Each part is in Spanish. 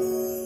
La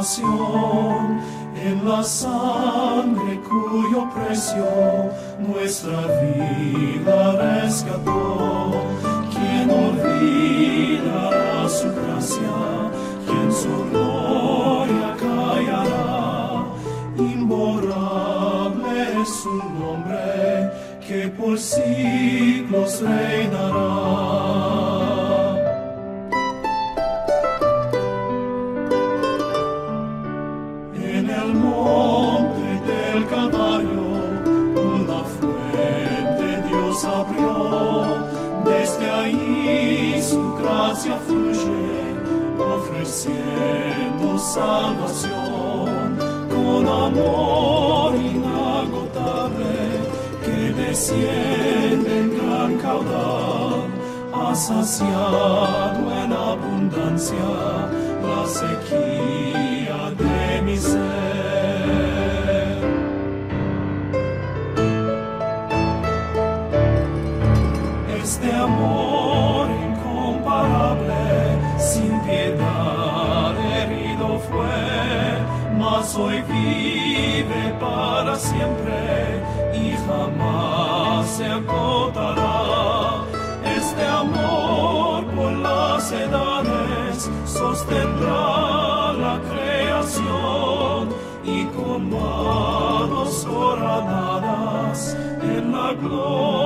en la sangre cuyo precio nuestra vida rescató. Quien olvidará su gracia, quien su gloria callará, imborrable es su nombre que por siglos reinará. Desciende en gran caudal, ha saciado en abundancia la sequía de mi ser. Este amor hoy vive para siempre y jamás se agotará. Este amor por las edades sostendrá la creación y con manos coronadas en la gloria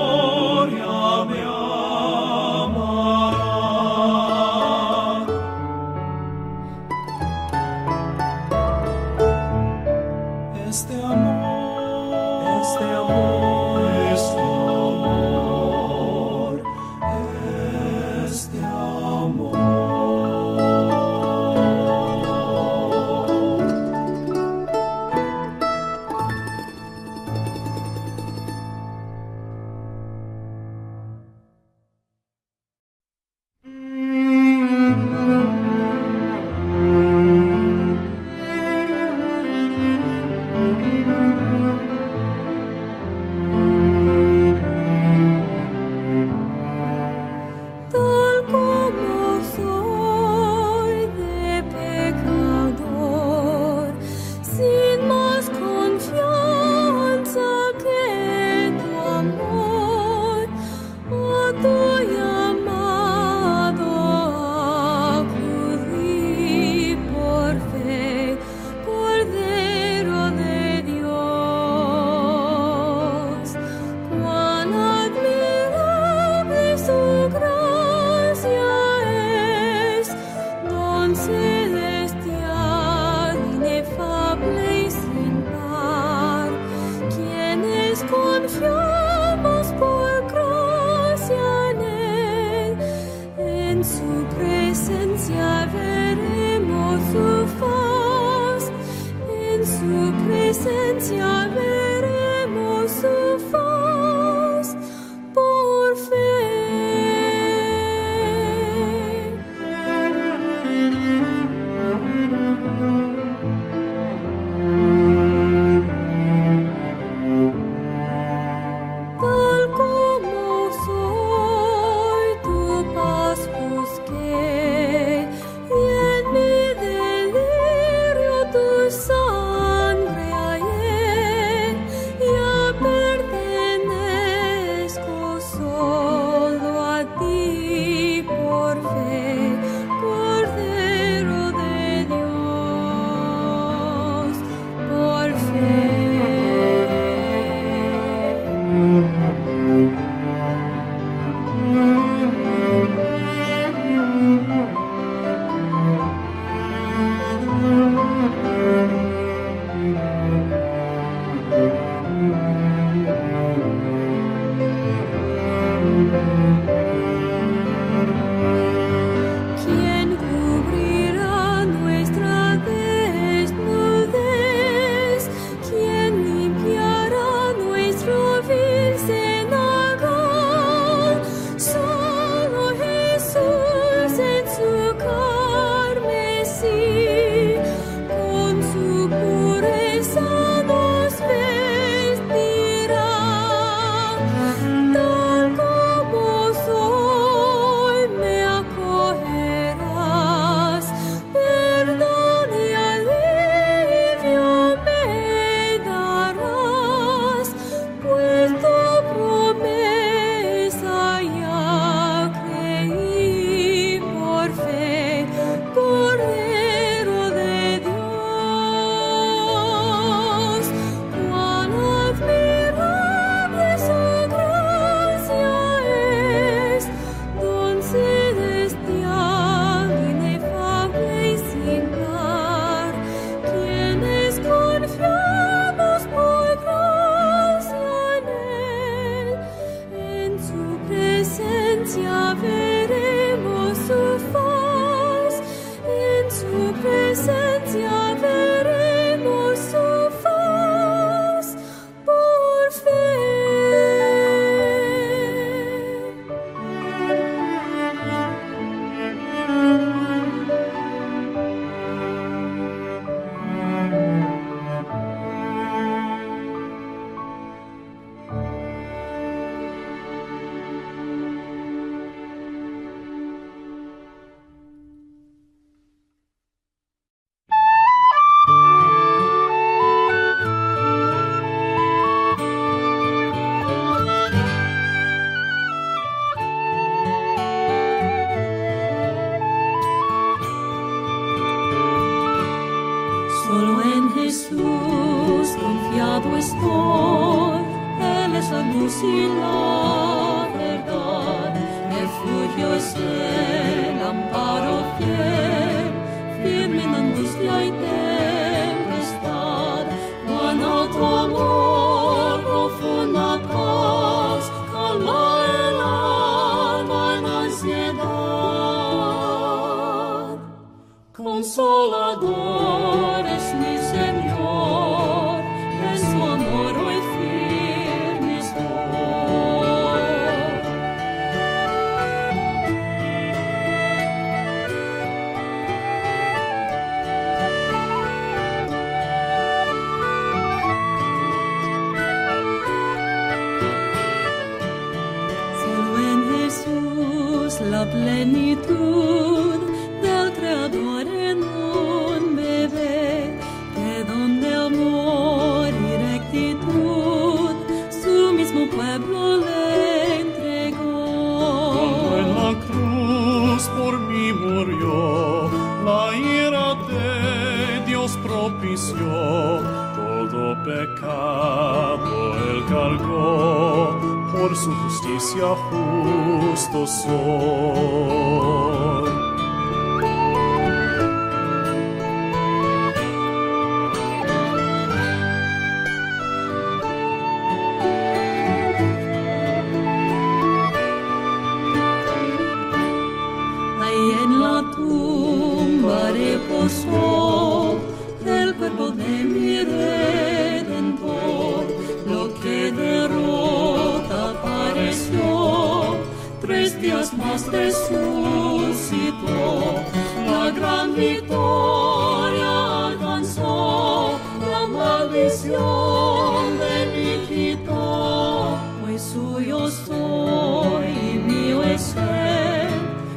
Yo soy, mío es Él,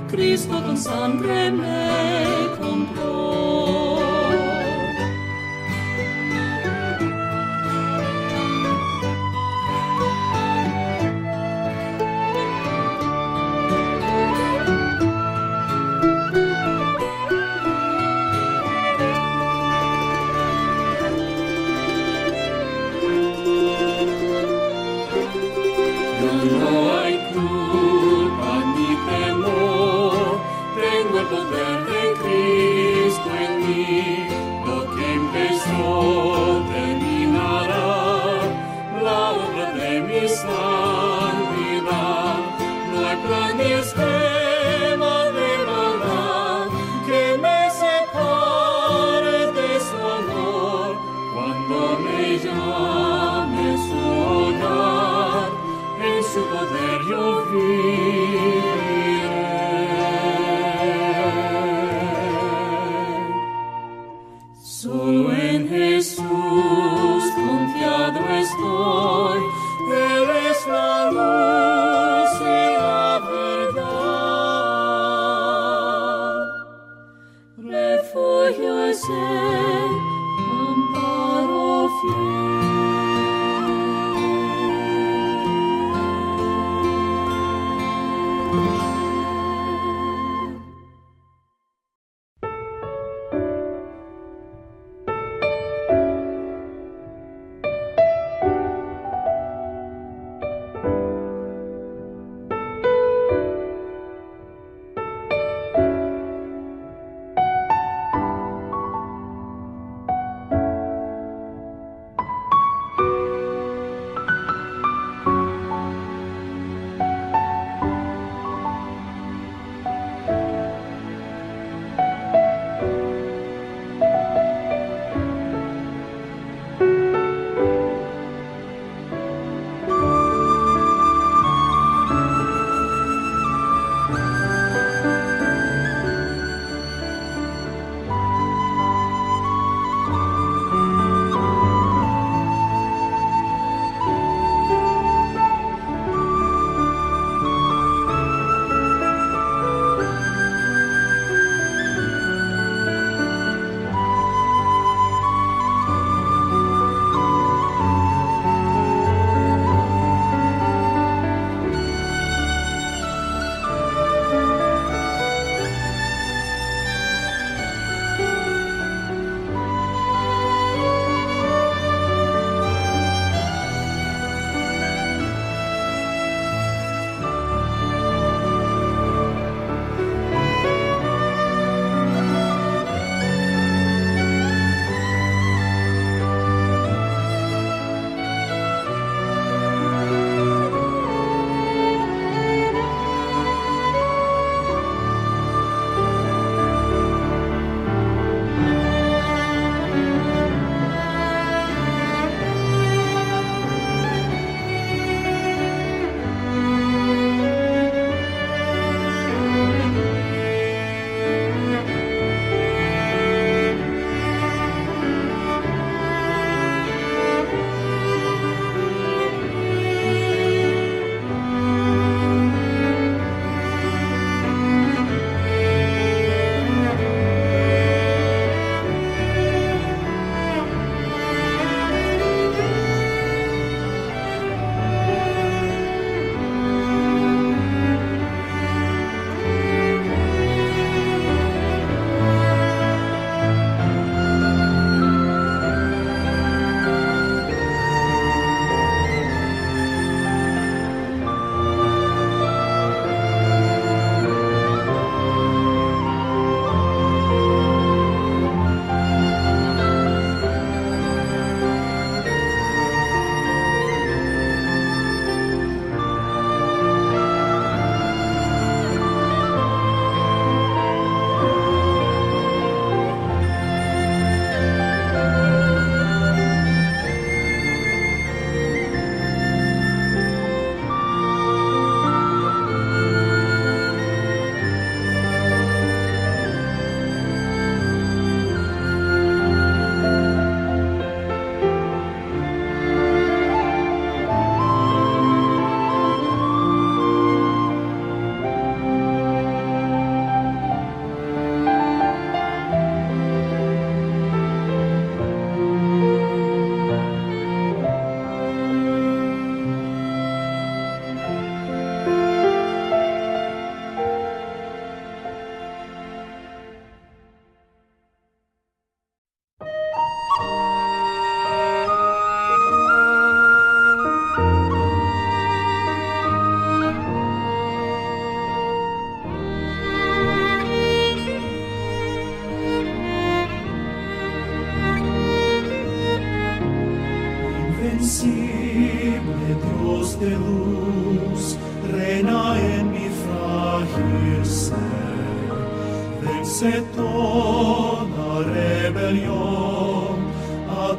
Cristo con sangre me compró.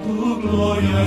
Tu gloria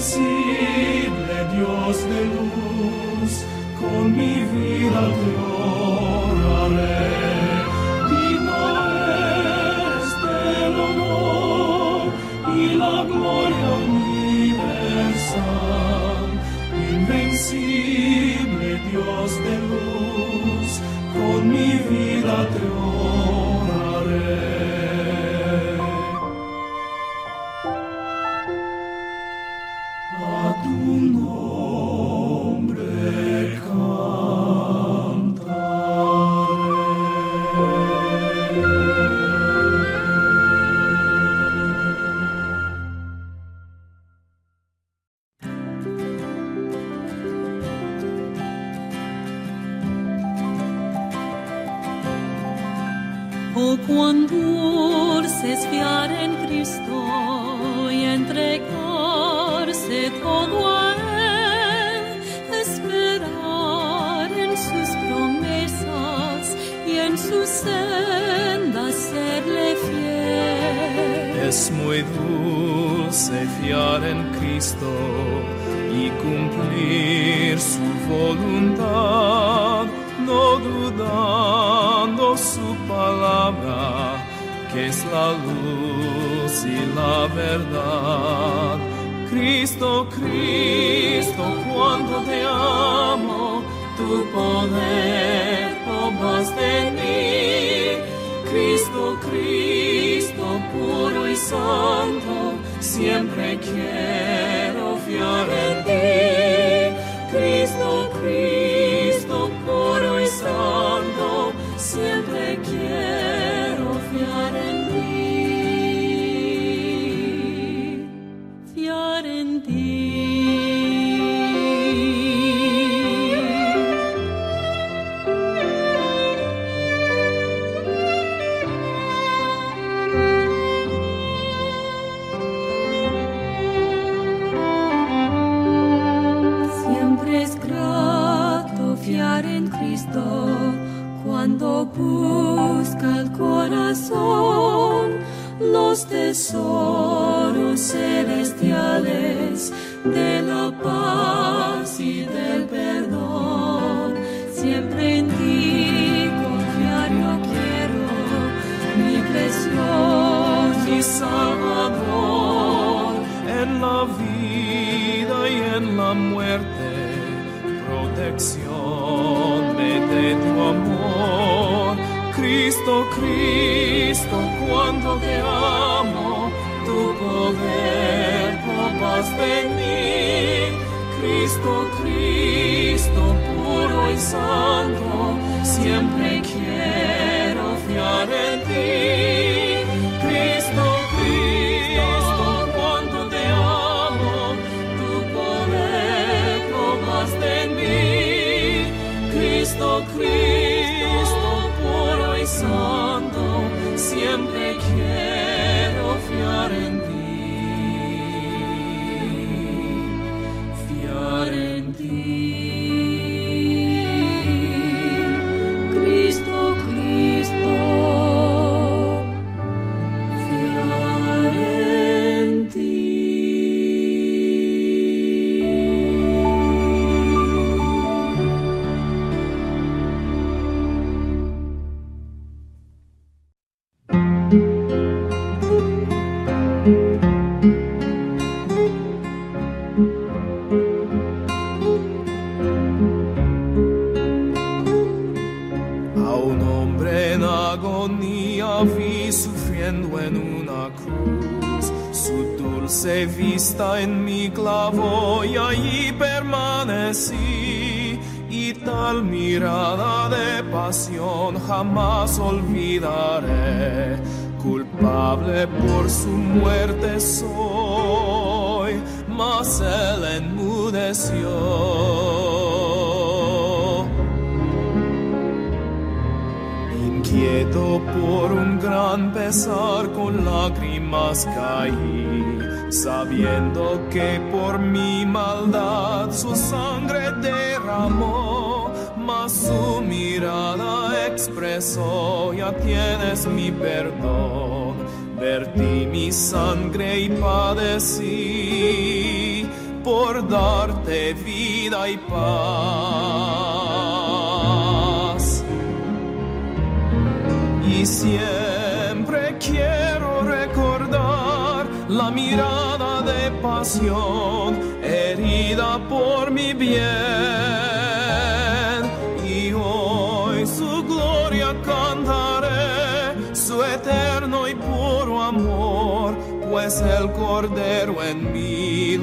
Invencible Dios de luz, con mi vida te oraré. Digno eres del honor y la gloria universal. Invencible Dios de luz, con mi vida te oraré. Es muy dulce fiar en Cristo y cumplir su voluntad, no dudando su palabra, que es la luz y la verdad. Cristo, Cristo, cuando te amo, tu poder tomaste en mí. Cristo, Cristo, santo, siempre quiero fiar en ti. Cristo, los tesoros celestiales de la paz y del perdón. Siempre en ti confiar yo quiero, mi precioso y salvador en la vida y en la muerte, protección de tu amor. Cristo, Cristo, cuando te amo, tu poder tomaste en mí. Cristo, Cristo, puro y santo, siempre quiero fiar en ti. Un hombre en agonía vi sufriendo en una cruz. Su dulce vista en mi clavó y allí permanecí. Y tal mirada de pasión jamás olvidaré. Culpable por su muerte soy, mas él enmudeció. Por un gran pesar con lágrimas caí, sabiendo que por mi maldad su sangre derramó, mas su mirada expresó, ya tienes mi perdón, vertí mi sangre y padecí por darte vida y paz y siempre quiero recordar la mirada de pasión herida por mi bien. Y hoy su gloria cantaré su eterno y puro amor pues el cordero en mi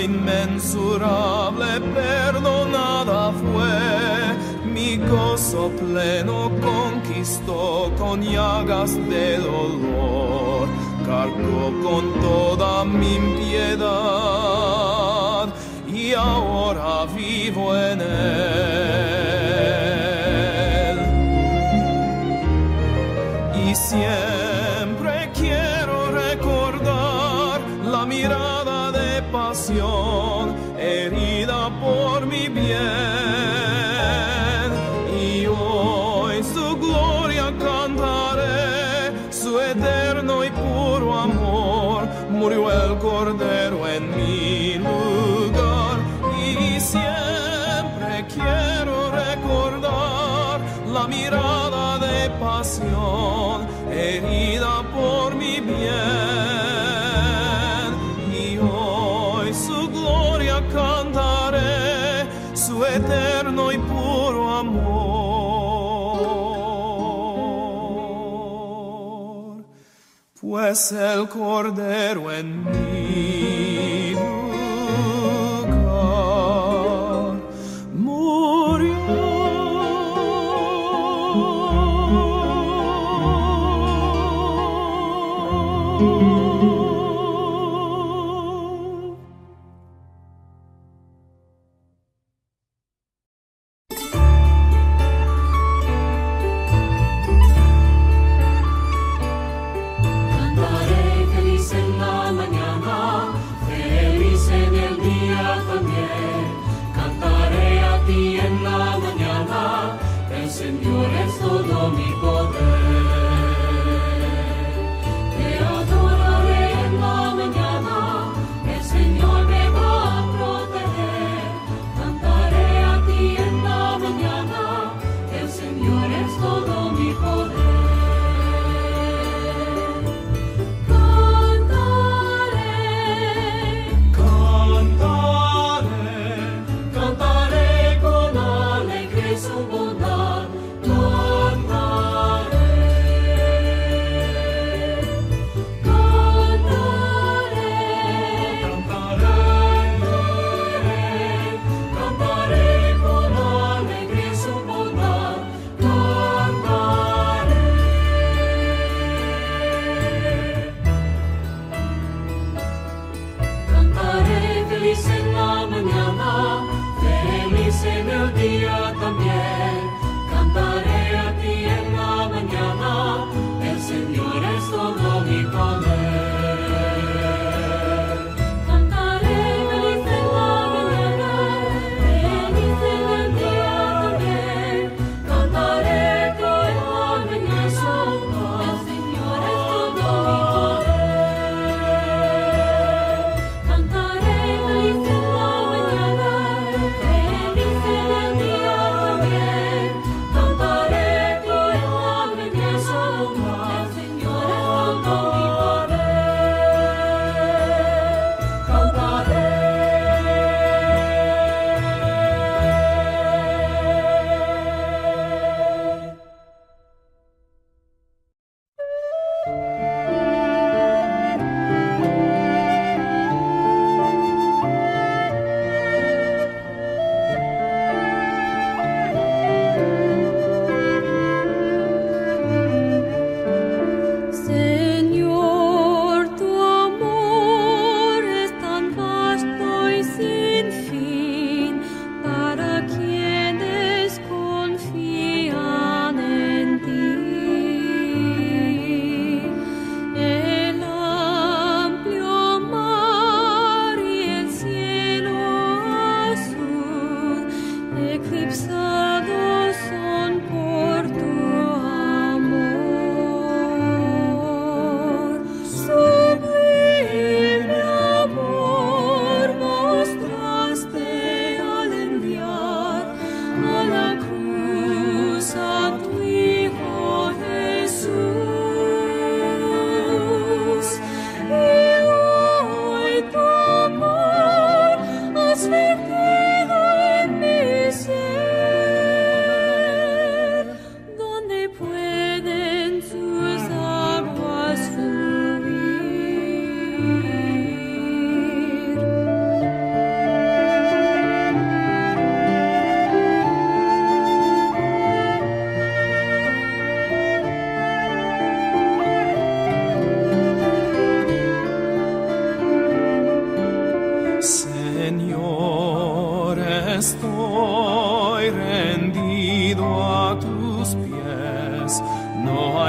inmensurable perdonada fue. Mi gozo pleno conquistó con llagas de dolor, cargó con pues el cordero en mi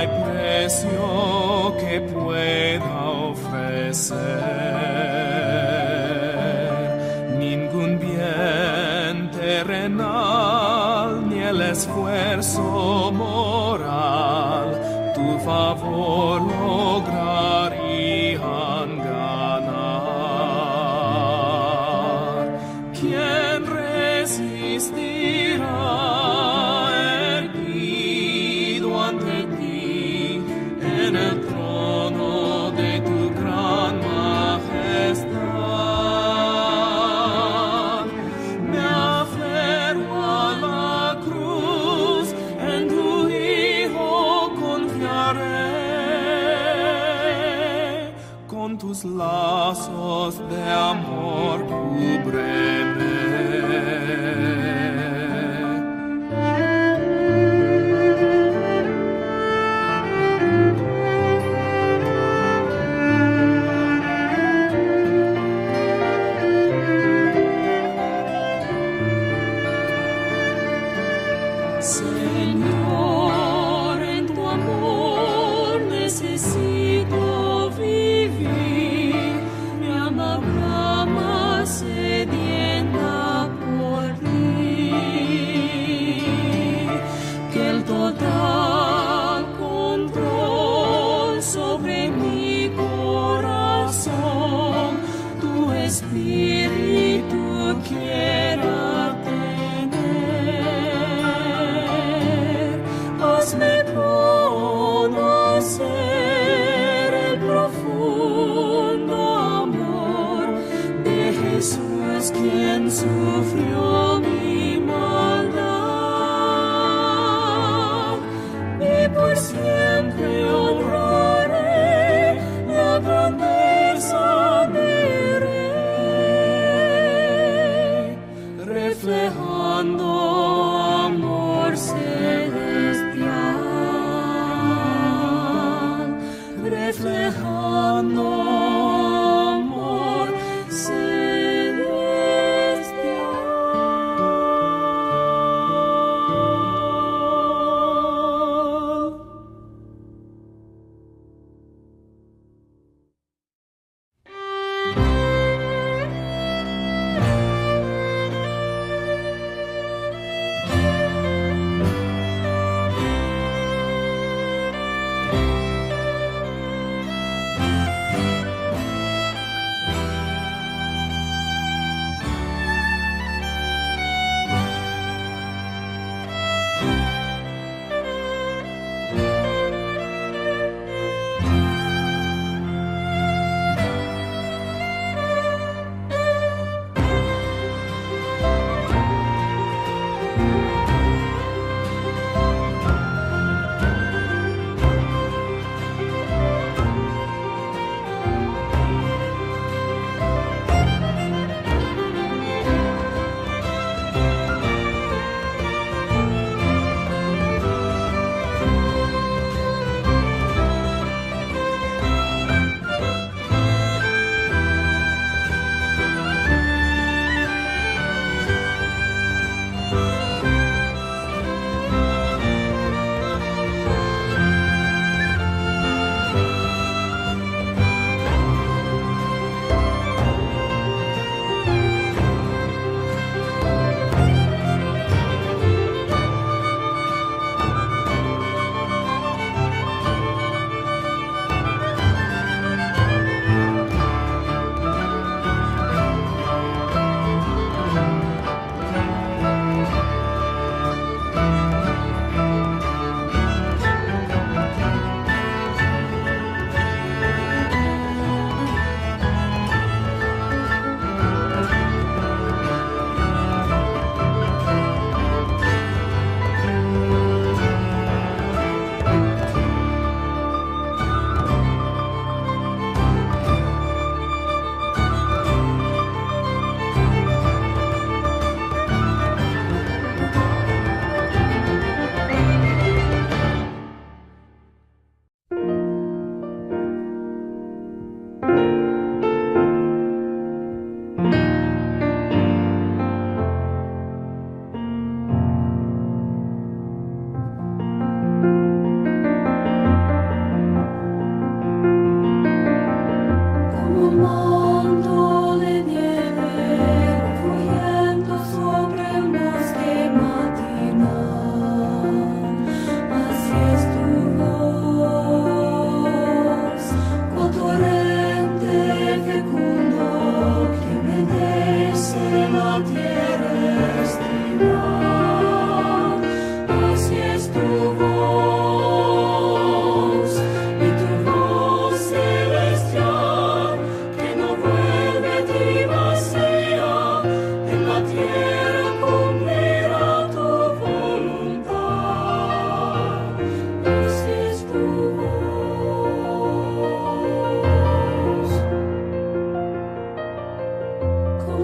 precio que pueda ofrecer.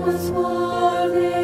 was for thee.